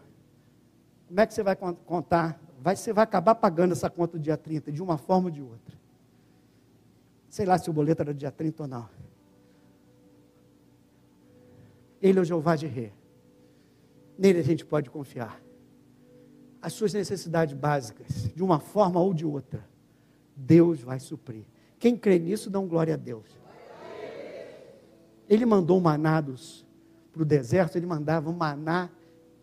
Como é que você vai contar? Vai, você vai acabar pagando essa conta do dia 30, de uma forma ou de outra. Sei lá se o boleto era dia 30 ou não. Ele é o Jeová de Rei. Nele a gente pode confiar as suas necessidades básicas, de uma forma ou de outra, Deus vai suprir. Quem crê nisso, um glória a Deus. Ele mandou manados para o deserto, ele mandava maná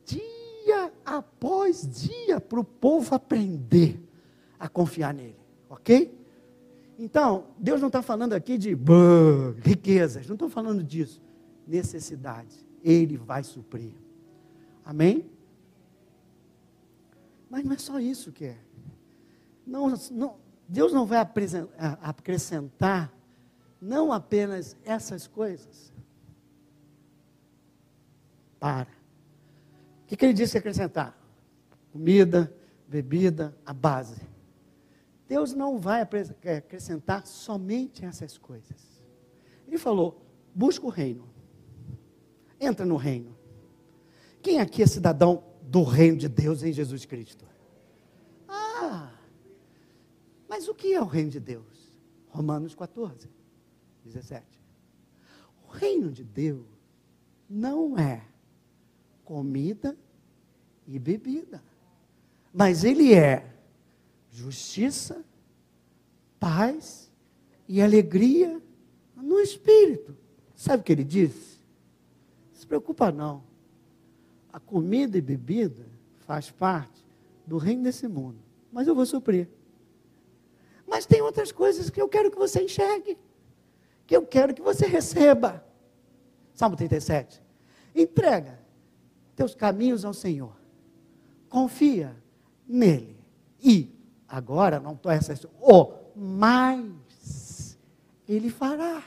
dia após dia para o povo aprender a confiar nele, ok? Então, Deus não está falando aqui de riquezas, não estou falando disso. Necessidades, Ele vai suprir. Amém? Mas não é só isso que é. Não, não, Deus não vai acrescentar não apenas essas coisas. Para. O que, que ele disse acrescentar? Comida, bebida, a base. Deus não vai acrescentar somente essas coisas. Ele falou: busca o reino. Entra no reino. Quem aqui é cidadão do reino de Deus em Jesus Cristo. Ah, mas o que é o reino de Deus? Romanos 14, 17. O reino de Deus não é comida e bebida, mas ele é justiça, paz e alegria no espírito. Sabe o que ele diz? Se preocupa não a comida e bebida faz parte do reino desse mundo. Mas eu vou suprir. Mas tem outras coisas que eu quero que você enxergue. Que eu quero que você receba. Salmo 37. Entrega teus caminhos ao Senhor. Confia nele. E agora não estou essa o mais ele fará.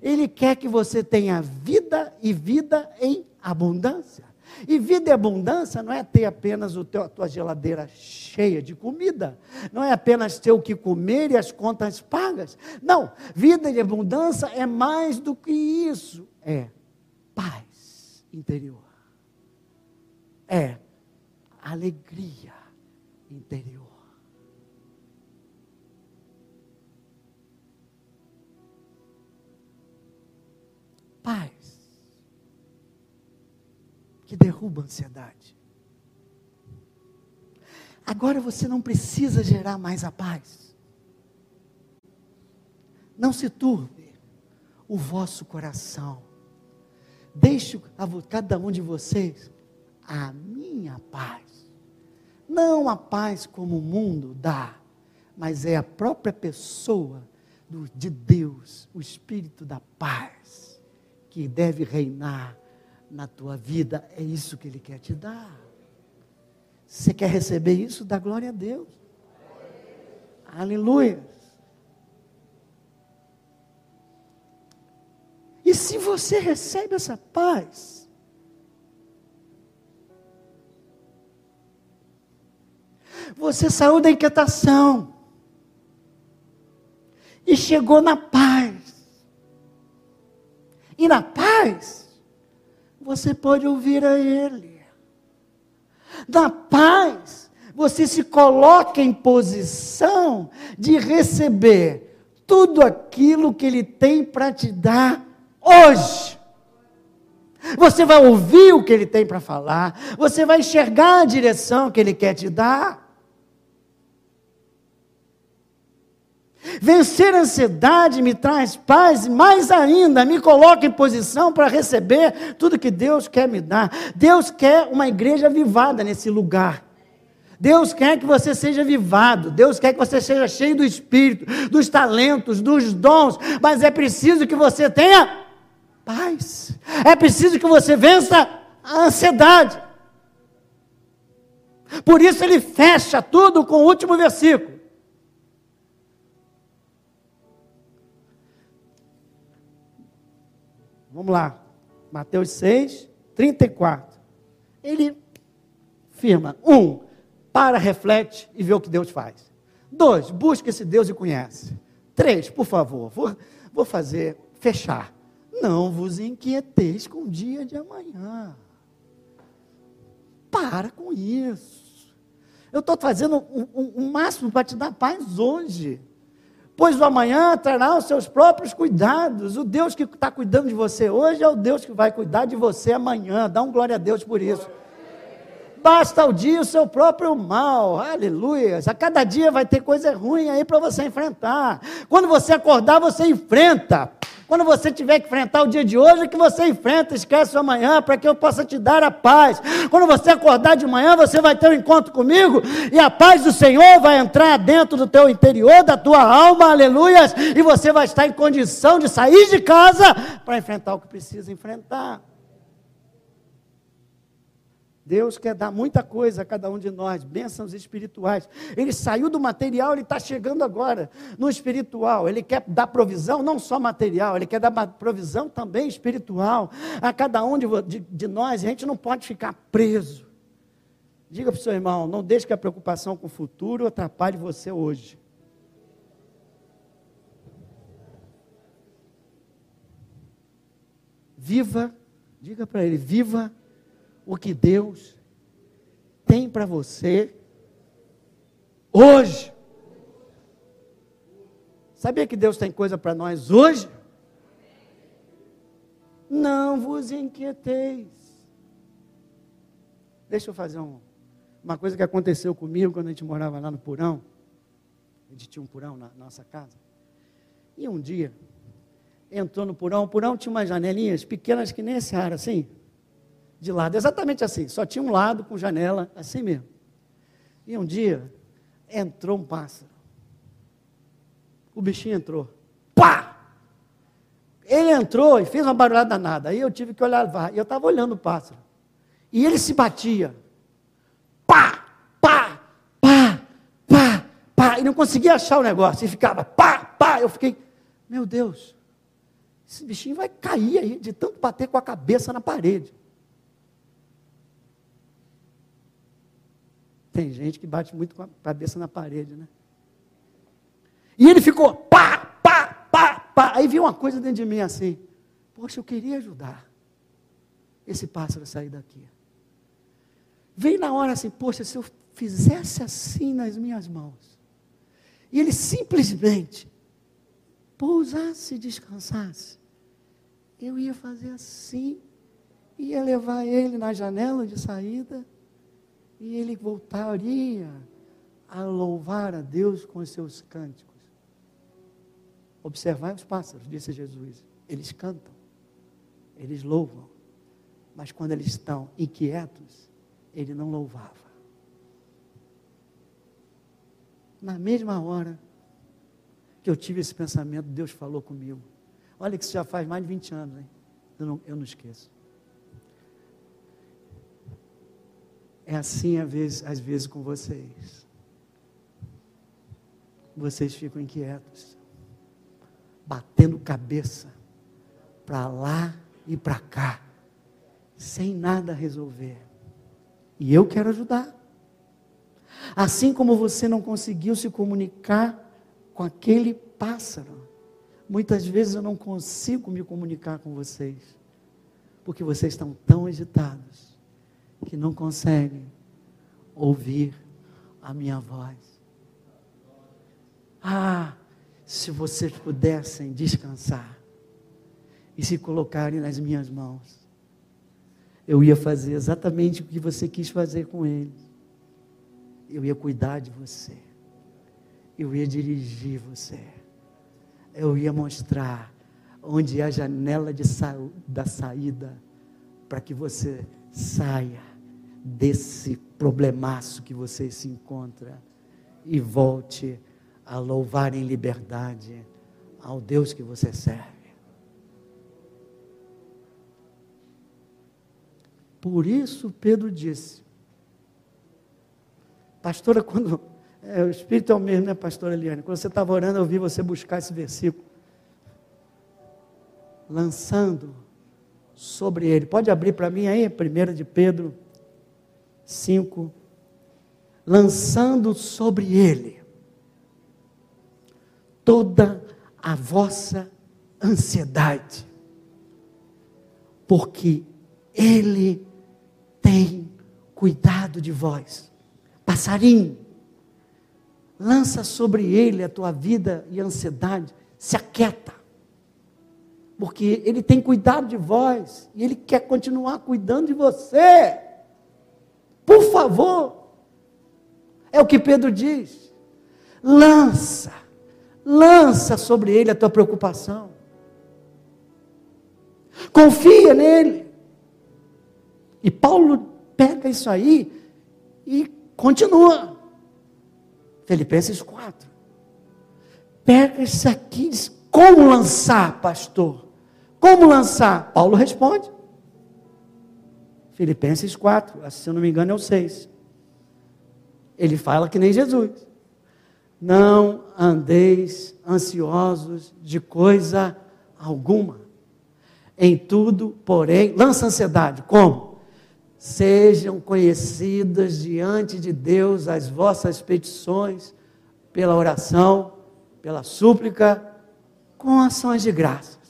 Ele quer que você tenha vida e vida em abundância. E vida e abundância não é ter apenas o teu, a tua geladeira cheia de comida, não é apenas ter o que comer e as contas pagas. Não, vida e abundância é mais do que isso. É paz interior. É alegria interior. Paz que derruba a ansiedade. Agora você não precisa gerar mais a paz. Não se turbe o vosso coração. Deixe a cada um de vocês a minha paz. Não a paz como o mundo dá, mas é a própria pessoa do, de Deus, o Espírito da paz, que deve reinar na tua vida, é isso que Ele quer te dar. Você quer receber isso? Dá glória a Deus. Aleluia. E se você recebe essa paz, você saiu da inquietação e chegou na paz. E na paz, você pode ouvir a Ele. Na paz, você se coloca em posição de receber tudo aquilo que Ele tem para te dar hoje. Você vai ouvir o que ele tem para falar, você vai enxergar a direção que ele quer te dar. Vencer a ansiedade me traz paz, e mais ainda, me coloca em posição para receber tudo que Deus quer me dar. Deus quer uma igreja avivada nesse lugar. Deus quer que você seja avivado, Deus quer que você seja cheio do Espírito, dos talentos, dos dons, mas é preciso que você tenha paz, é preciso que você vença a ansiedade. Por isso ele fecha tudo com o último versículo. Vamos lá, Mateus 6, 34. Ele firma: um, para, reflete e vê o que Deus faz. Dois, busca esse Deus e conhece. Três, por favor, vou, vou fazer, fechar. Não vos inquieteis com o dia de amanhã. Para com isso. Eu estou fazendo o um, um máximo para te dar paz hoje. Pois o amanhã trará os seus próprios cuidados. O Deus que está cuidando de você hoje é o Deus que vai cuidar de você amanhã. Dá um glória a Deus por isso basta o dia o seu próprio mal, aleluia. A cada dia vai ter coisa ruim aí para você enfrentar. Quando você acordar, você enfrenta. Quando você tiver que enfrentar o dia de hoje, que você enfrenta, esquece o amanhã, para que eu possa te dar a paz. Quando você acordar de manhã, você vai ter um encontro comigo, e a paz do Senhor vai entrar dentro do teu interior, da tua alma, aleluias, e você vai estar em condição de sair de casa para enfrentar o que precisa enfrentar. Deus quer dar muita coisa a cada um de nós, bênçãos espirituais. Ele saiu do material, ele está chegando agora no espiritual. Ele quer dar provisão, não só material, ele quer dar provisão também espiritual a cada um de, de, de nós. A gente não pode ficar preso. Diga para o seu irmão, não deixe que a preocupação com o futuro atrapalhe você hoje. Viva, diga para ele, viva o que Deus tem para você hoje. Sabia que Deus tem coisa para nós hoje? Não vos inquieteis. Deixa eu fazer um, uma coisa que aconteceu comigo quando a gente morava lá no Purão. A gente tinha um Purão na nossa casa. E um dia, entrou no Purão. O Purão tinha umas janelinhas pequenas que nem esse ar, assim de lado, exatamente assim, só tinha um lado com janela, assim mesmo. E um dia entrou um pássaro. O bichinho entrou. Pá! Ele entrou e fez uma barulhada danada. Aí eu tive que olhar, e eu estava olhando o pássaro. E ele se batia. Pá! Pá! Pá! Pá! Pá! E não conseguia achar o negócio. E ficava pá! Pá! Eu fiquei, meu Deus, esse bichinho vai cair aí de tanto bater com a cabeça na parede. Tem gente que bate muito com a cabeça na parede, né? E ele ficou pá, pá, pá, pá. Aí viu uma coisa dentro de mim assim. Poxa, eu queria ajudar esse pássaro a sair daqui. Veio na hora assim, poxa, se eu fizesse assim nas minhas mãos, e ele simplesmente pousasse e descansasse, eu ia fazer assim, ia levar ele na janela de saída e ele voltaria a louvar a Deus com os seus cânticos. Observai os pássaros, disse Jesus. Eles cantam, eles louvam, mas quando eles estão inquietos, ele não louvava. Na mesma hora que eu tive esse pensamento, Deus falou comigo. Olha que isso já faz mais de 20 anos, hein? Eu não, eu não esqueço. É assim às vezes, às vezes com vocês. Vocês ficam inquietos, batendo cabeça para lá e para cá, sem nada resolver. E eu quero ajudar. Assim como você não conseguiu se comunicar com aquele pássaro, muitas vezes eu não consigo me comunicar com vocês, porque vocês estão tão agitados que não conseguem ouvir a minha voz. Ah, se vocês pudessem descansar e se colocarem nas minhas mãos, eu ia fazer exatamente o que você quis fazer com eles. Eu ia cuidar de você. Eu ia dirigir você. Eu ia mostrar onde é a janela sa da saída para que você saia desse problemaço que você se encontra e volte a louvar em liberdade ao Deus que você serve. Por isso Pedro disse, pastora, quando é, o Espírito é o mesmo, né, pastora Eliane? Quando você estava orando, eu vi você buscar esse versículo. Lançando sobre ele. Pode abrir para mim aí, 1 de Pedro 5. Lançando sobre ele toda a vossa ansiedade, porque ele tem cuidado de vós. Passarinho, lança sobre ele a tua vida e ansiedade, se aquieta. Porque ele tem cuidado de vós e ele quer continuar cuidando de você. Por favor. É o que Pedro diz. Lança, lança sobre ele a tua preocupação. Confia nele. E Paulo pega isso aí e continua. Filipenses 4. Pega isso aqui diz: como lançar, pastor? Como lançar? Paulo responde. Filipenses 4, se eu não me engano é o 6. Ele fala que nem Jesus. Não andeis ansiosos de coisa alguma. Em tudo, porém, lança ansiedade. Como? Sejam conhecidas diante de Deus as vossas petições, pela oração, pela súplica, com ações de graças.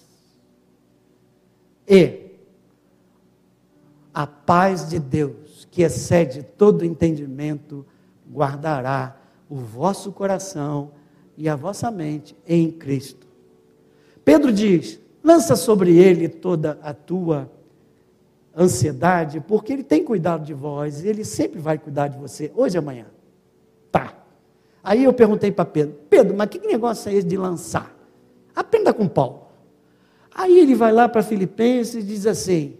E a paz de Deus, que excede todo entendimento, guardará o vosso coração e a vossa mente em Cristo. Pedro diz: lança sobre ele toda a tua ansiedade, porque Ele tem cuidado de vós, e Ele sempre vai cuidar de você, hoje e amanhã. Tá. Aí eu perguntei para Pedro, Pedro, mas que negócio é esse de lançar? Aprenda com Paulo. Aí ele vai lá para Filipenses e diz assim,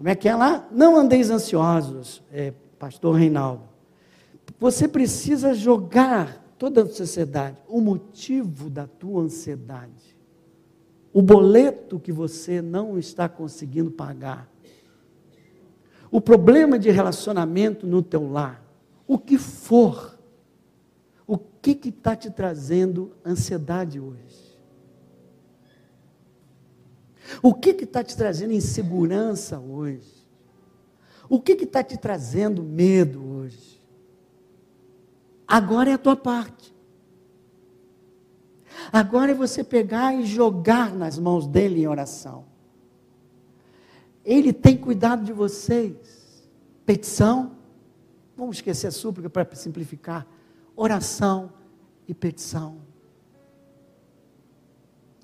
como é que é lá? Não andeis ansiosos, é, pastor Reinaldo. Você precisa jogar toda a sociedade, o motivo da tua ansiedade, o boleto que você não está conseguindo pagar, o problema de relacionamento no teu lar, o que for, o que está te trazendo ansiedade hoje? O que está te trazendo insegurança hoje? O que está te trazendo medo hoje? Agora é a tua parte. Agora é você pegar e jogar nas mãos dele em oração. Ele tem cuidado de vocês. Petição, vamos esquecer a súplica para simplificar. Oração e petição.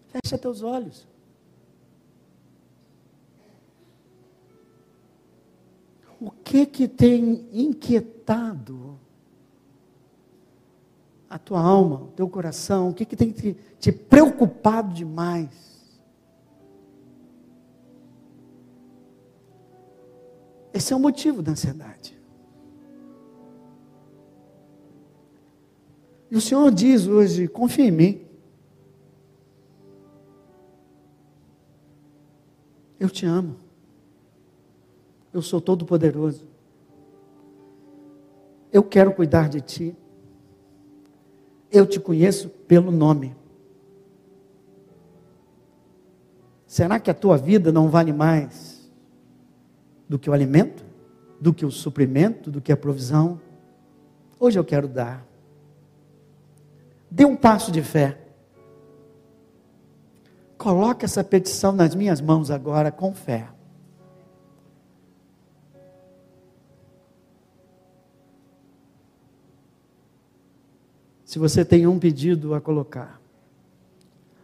Fecha teus olhos. O que que tem inquietado a tua alma, o teu coração? O que que tem te, te preocupado demais? Esse é o motivo da ansiedade. E o Senhor diz hoje: confia em mim. Eu te amo. Eu sou todo-poderoso. Eu quero cuidar de ti. Eu te conheço pelo nome. Será que a tua vida não vale mais do que o alimento, do que o suprimento, do que a provisão. Hoje eu quero dar. Dê um passo de fé. Coloque essa petição nas minhas mãos agora com fé. Se você tem um pedido a colocar,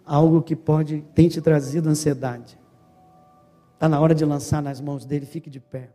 algo que pode tem te trazido ansiedade, Está na hora de lançar nas mãos dele, fique de pé.